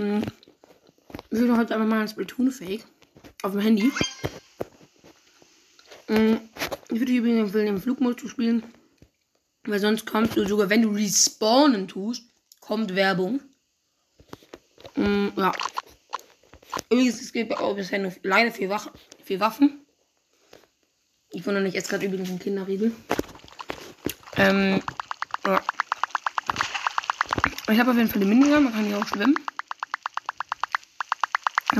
Hm. Ich will heute einmal mal ein Splatoon-Fake auf dem Handy. Hm. Ich würde übrigens empfehlen, im Flugmodus spielen. Weil sonst kommst du sogar, wenn du respawnen tust, kommt Werbung. Hm, ja. Übrigens, es gibt auch bisher nur leider vier, Wach vier Waffen. Ich wundere nicht, jetzt gerade übrigens ein Kinderriegel. Ähm, ja. Ich habe auf jeden Fall die Minigun, man kann hier auch schwimmen.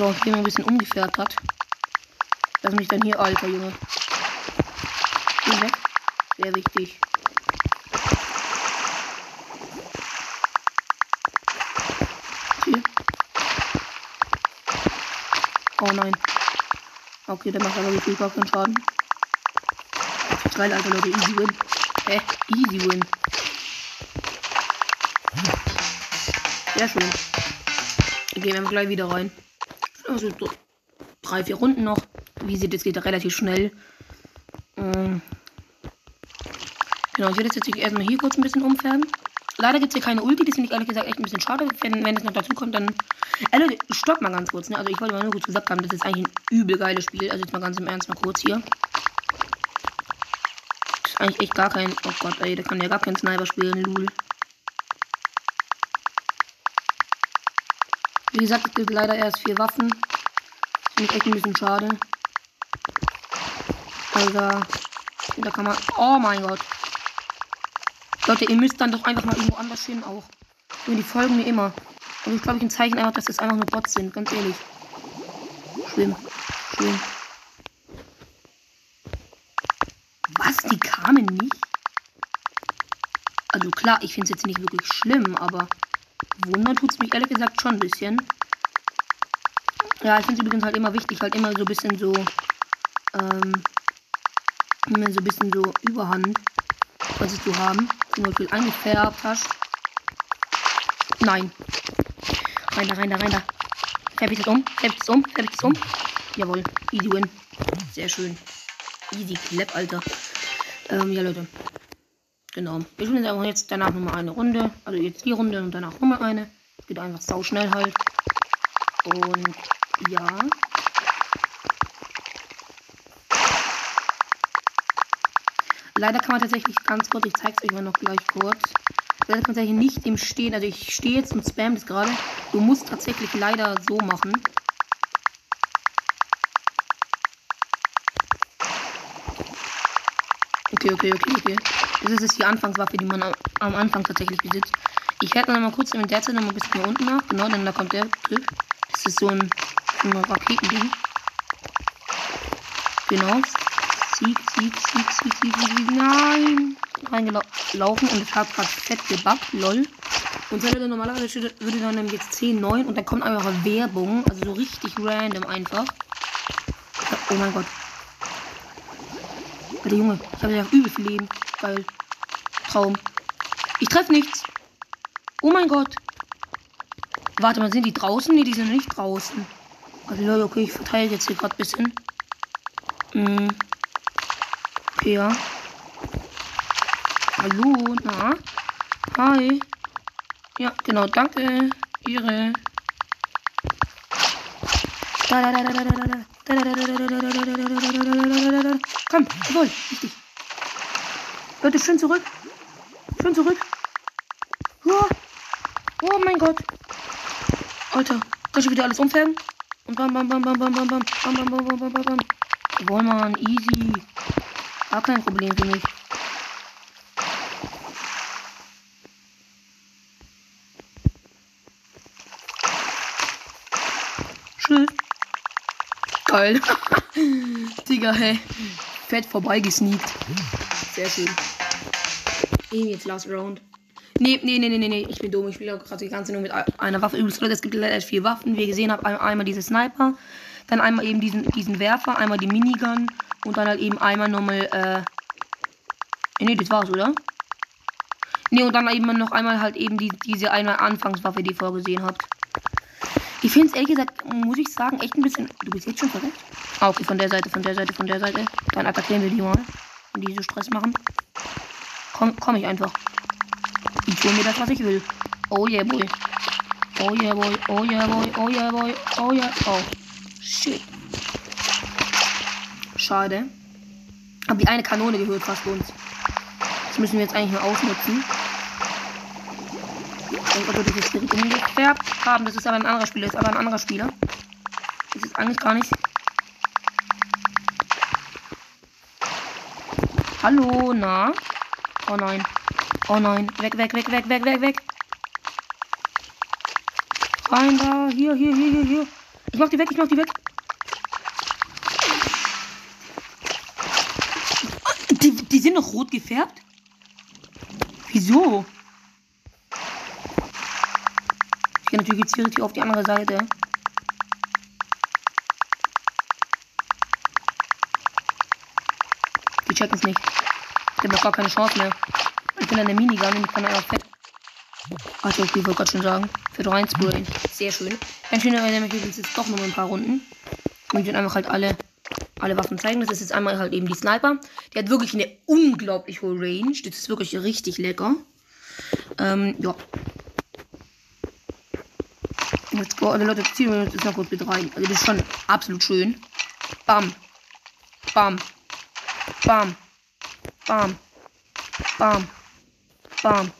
auch hier ein bisschen umgefährt hat. Dass mich dann hier, alter Junge. Geh weg. Sehr wichtig. Hier. Oh nein. Okay, der macht aber wirklich gar keinen Schaden. Geil, Alter, Leute. Easy win. Hä? Easy win. Sehr schön. Wir gehen gleich wieder rein. Also so drei, vier Runden noch. Wie ihr seht, es geht relativ schnell. Ähm genau, ich werde jetzt erstmal hier kurz ein bisschen umfärben. Leider gibt es hier keine Ulti, das finde ich ehrlich gesagt echt ein bisschen schade. Wenn, wenn es noch dazu kommt, dann. Äh, Leute, stopp mal ganz kurz, ne? Also ich wollte mal nur kurz gesagt haben, das ist eigentlich ein übel geiles Spiel. Also jetzt mal ganz im Ernst mal kurz hier. Das ist eigentlich echt gar kein. Oh Gott, ey, der kann ja gar kein Sniper spielen, Lul. Wie gesagt, es gibt leider erst vier Waffen. Das finde ich echt ein bisschen schade. Also, da kann man. Oh mein Gott. Leute, ihr müsst dann doch einfach mal irgendwo anders hin auch. Und die folgen mir immer. Und ich glaube, ich ein Zeichen einfach, dass das einfach nur Bots sind, ganz ehrlich. Schlimm. Schlimm. Was? Die kamen nicht? Also klar, ich finde es jetzt nicht wirklich schlimm, aber wundern tut es mich ehrlich gesagt schon ein bisschen. Ja, ich finde es übrigens halt immer wichtig, halt immer so ein bisschen so, ähm, immer so ein bisschen so Überhand, was zu haben. Zum Beispiel eingefärbt hast. Nein. Rein da, rein da, rein da. Färb ich das um? Färb ich das um? Färb ich das um? Jawohl. Easy win. Sehr schön. Easy clap, Alter. Ähm, ja, Leute. Genau. Wir spielen jetzt aber jetzt danach nochmal eine Runde. Also jetzt die Runde und danach nochmal eine. Geht einfach sau schnell halt. Und ja. Leider kann man tatsächlich ganz kurz, ich zeige es euch mal noch gleich kurz. Leider kann man tatsächlich nicht im Stehen, also ich stehe jetzt und spam das gerade. Du musst tatsächlich leider so machen. Okay, okay, okay, okay. Das ist die Anfangswaffe, die man am Anfang tatsächlich besitzt. Ich werde noch mal kurz in der Zeit noch mal ein bisschen hier unten nach. Genau, denn da kommt der Typ. Das ist so ein, so ein Raketending. Genau. Sieg, Sieg, Sieg, Sieg, Sieg, Sieg, Nein! Reingelaufen und es hat gerade fett gebackt, lol. Und dann normalerweise würde dann nämlich jetzt 10, 9 und dann kommt einfach Werbung. Also so richtig random einfach. Oh mein Gott. Alter Junge, ich habe ja übel viel Leben. Geil. Traum. Ich treffe nichts. Oh mein Gott. Warte mal, sind die draußen? Nee, die sind nicht draußen. Also Leute, okay, ich verteile jetzt hier gerade ein bisschen. Hm. Okay, ja. Hallo, na? Hi. Ja, genau, danke. Ihre. Komm, jawohl, richtig. Leute, schön zurück. Schön zurück. Oh, oh mein Gott. Alter, kann ich wieder alles umfärben? Und bam, bam, bam, bam, bam, bam, bam, bam, bam, bam, bam, bam, bam, bam. Jawohl, Mann, easy. Gar kein Problem für mich. Tschüss. Geil. Digga, hey. Fett vorbeigesneakt. Sehr schön. Eben jetzt Last Round. Nee, nee, nee, nee, nee. Ich bin dumm. Ich spiele auch gerade die ganze nur mit einer Waffe. Übrigens, Leute, es gibt leider vier Waffen. Wie ihr gesehen habt, einmal diese Sniper, dann einmal eben diesen, diesen Werfer, einmal die Minigun und dann halt eben einmal nochmal, äh. Nee, das war's, oder? Nee, und dann eben noch einmal halt eben die, diese eine Anfangswaffe, die ihr vorgesehen habt. Ich finde es ehrlich gesagt, muss ich sagen, echt ein bisschen. Du bist jetzt schon verrückt? Ah, okay, von der Seite, von der Seite, von der Seite. Dann attackieren wir die mal. Wenn die so Stress machen. Komm, komm ich einfach. Ich hole mir das, was ich will. Oh yeah, boy. Oh yeah, boy. Oh yeah, boy. Oh yeah, boy. Oh yeah. Oh. Shit. Schade. Aber die eine Kanone gehört fast uns. Das müssen wir jetzt eigentlich mal ausnutzen. Ich denke, ob wir das direkt umgefärbt haben. Das ist aber ein anderer Spieler. Das ist aber ein anderer Spieler. Das ist eigentlich gar nicht. Hallo, na? Oh nein. Oh nein. Weg, weg, weg, weg, weg, weg, weg. Rein da. Hier, hier, hier, hier, hier. Ich mach die weg, ich mach die weg. Die, die sind noch rot gefärbt? Wieso? Ich gehe natürlich jetzt hier auf die andere Seite. Die checken es nicht. Die haben doch gar keine Chance mehr. Ich bin der Minigun und ich kann einfach fett. Also, ich wollte gerade schon sagen. Fett reinsprühen. Sehr schön. Ganz schön, nämlich jetzt doch noch ein paar Runden. Und ich will einfach halt alle, alle Waffen zeigen. Das ist jetzt einmal halt eben die Sniper. Die hat wirklich eine unglaublich hohe Range. Das ist wirklich richtig lecker. Ähm, ja. Let's go. Also Leute, ziehen wir uns noch kurz mit rein. Also das ist schon absolut schön. Bam. Bam. Bam. Bam. Bam. Bam.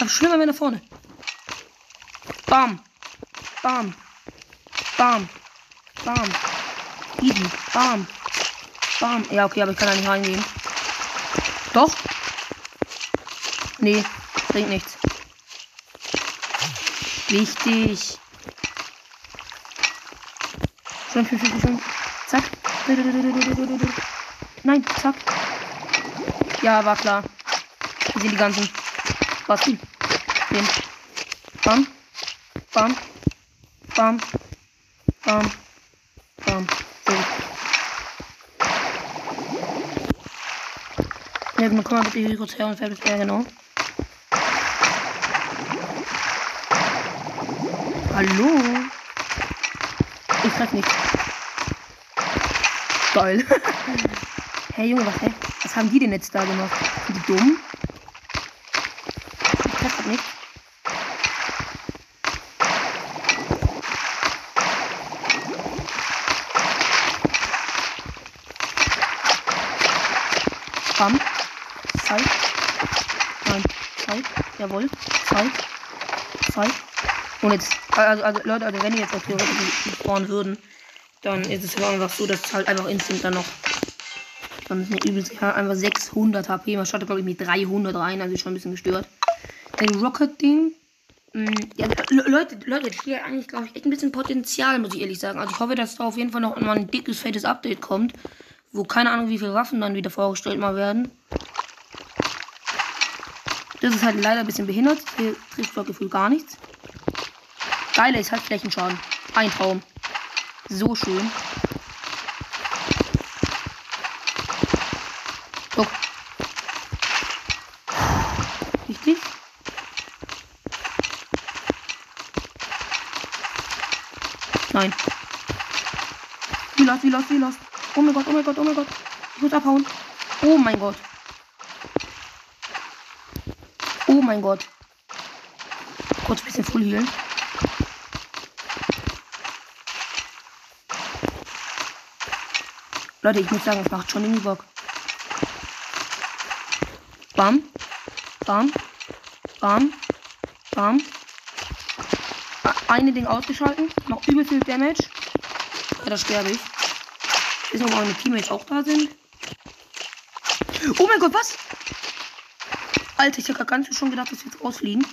Aber schlimmer wenn da vorne. Bam. Bam. Bam. Bam. Easy. Bam. Bam. Ja, okay, aber ich kann da nicht reingehen. Doch. Nee, bringt nichts. Wichtig. Schön, schön, schön, schön. Zack. Nein, zack. Ja, war klar. Hier sind die ganzen. Was? Den. Bam. Bam. Bam. Bam. Bam. So. Ja, kommen wir bitte hier kurz her und fertig. Ja, genau. Hallo? Ich treffe nicht. Geil. hey Junge, was, hey? was haben die denn jetzt da gemacht? Sind die dumm? Ich treffe nicht. Bam. Zeit. Nein. Zeit. Jawohl. Zeit. Zeit. Und jetzt, also, also Leute, also wenn die jetzt auch theoretisch spawnen würden, dann ist es einfach so, dass es halt einfach instant dann noch. Dann sind übelst ja, einfach 600 HP. Man startet, glaube ich, mit 300 rein, also schon ein bisschen gestört. Den Rocket-Ding. Mm, ja, Leute, Leute, hier eigentlich, glaube ich, echt ein bisschen Potenzial, muss ich ehrlich sagen. Also ich hoffe, dass da auf jeden Fall noch mal ein dickes, fettes Update kommt, wo keine Ahnung, wie viele Waffen dann wieder vorgestellt mal werden. Das ist halt leider ein bisschen behindert. Hier trifft zwar gefühlt gar nichts. Geile ist halt Flächenschaden. Ein Traum. So schön. So. Richtig? Nein. Wie lost, wie lost, wie lost. Oh mein Gott, oh mein Gott, oh mein Gott. Ich muss abhauen. Oh mein Gott. Oh mein Gott. Kurz ein bisschen Full Heal. Leute, ich muss sagen, es macht schon irgendwie Bock. Bam. Bam. Bam. Bam. Eine Ding ausgeschalten. Macht übel viel Damage. Ja, da sterbe ich. Ich weiß nicht, ob meine Teammates auch da sind. Oh mein Gott, was? Alter, ich habe ganz schon gedacht, dass wir jetzt rausfliegen.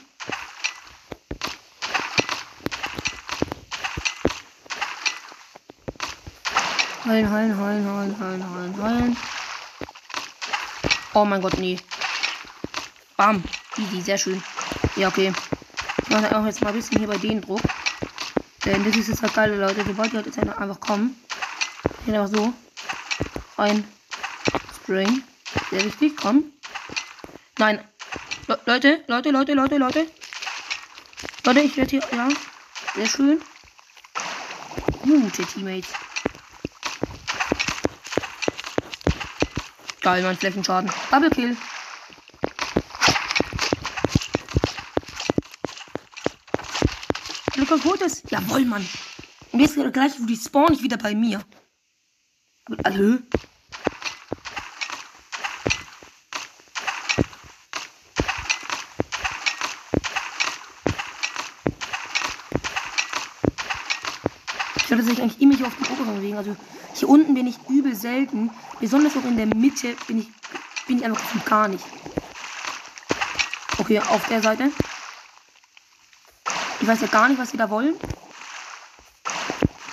Heilen, heilen, heilen, heilen, heilen, heilen, heilen. Oh mein Gott, nee. Bam. Easy, sehr schön. Ja, okay. Mache auch jetzt mal ein bisschen hier bei denen Druck. Denn das ist jetzt das geile, Leute. Die halt jetzt einfach kommen. Einfach so. Ein Spring. Sehr wichtig. Komm. Nein. Le Leute, Leute, Leute, Leute, Leute. Leute, ich werde hier. Ja. Sehr schön. Gute Teammates. Geil, mein Flächenschaden. Double Kill. Glück auf ist. Jawohl, Mann. Und jetzt gleich, wo die spawn ich wieder bei mir. Also. Ich glaube, dass ich eigentlich immer hier auf dem oberen bewegen. Also hier unten bin ich übel selten. Besonders auch in der Mitte bin ich, bin ich einfach gar nicht. Okay, auf der Seite. Ich weiß ja gar nicht, was sie da wollen.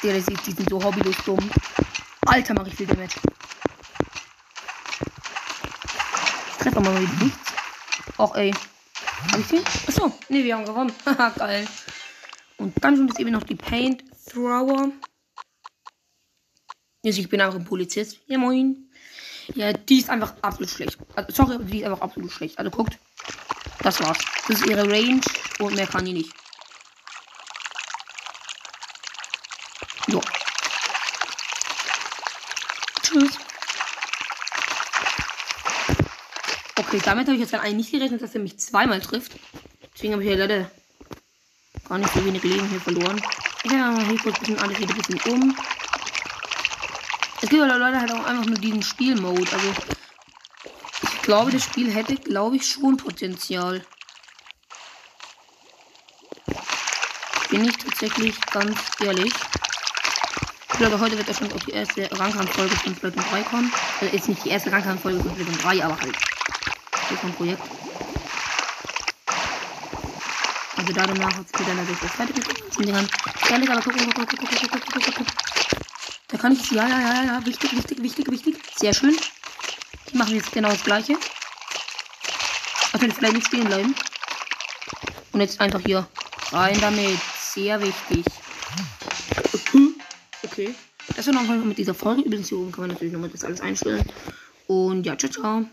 Der, die, sind so hobbylos dumm. Alter, mache ich viel Damage. Ich treffe mal wieder nichts. Och, ey. Hab ich den? Achso, nee, wir haben gewonnen. Haha, geil. Und dann sind es eben noch die Paint Thrower. Also ich bin einfach ein Polizist. Ja, moin. Ja, die ist einfach absolut schlecht. Also, sorry, die ist einfach absolut schlecht. Also guckt. Das war's. Das ist ihre Range und mehr kann die nicht. So. Tschüss. Okay, damit habe ich jetzt eigentlich nicht gerechnet, dass er mich zweimal trifft. Deswegen habe ich ja leider gar nicht so wenig Leben hier verloren. Ja, hier kurz ein bisschen alles wieder ein bisschen um. Es gibt aber Leute halt auch einfach nur diesen Spielmode. Also ich glaube, das Spiel hätte, glaube ich, schon Potenzial. Bin ich tatsächlich ganz ehrlich. Ich glaube, heute wird wahrscheinlich auch die erste Rangkampffolge von Splatoon 3 kommen. Also ist nicht die erste Rangkampffolge von Splatoon 3, aber halt. So vom Projekt. Also da danach hat es wieder natürlich das zweite Dingern. Ehrlich, aber guck, guck, guck, guck, guck, guck, guck, guck. Da kann ich. Ja, ja, ja, ja. Wichtig, wichtig, wichtig, wichtig. Sehr schön. Die machen jetzt genau das gleiche. Also vielleicht nicht stehen bleiben. Und jetzt einfach hier rein damit. Sehr wichtig. Okay. Das war nochmal mit dieser Folge. Übrigens hier oben kann man natürlich nochmal das alles einstellen. Und ja, ciao, ciao.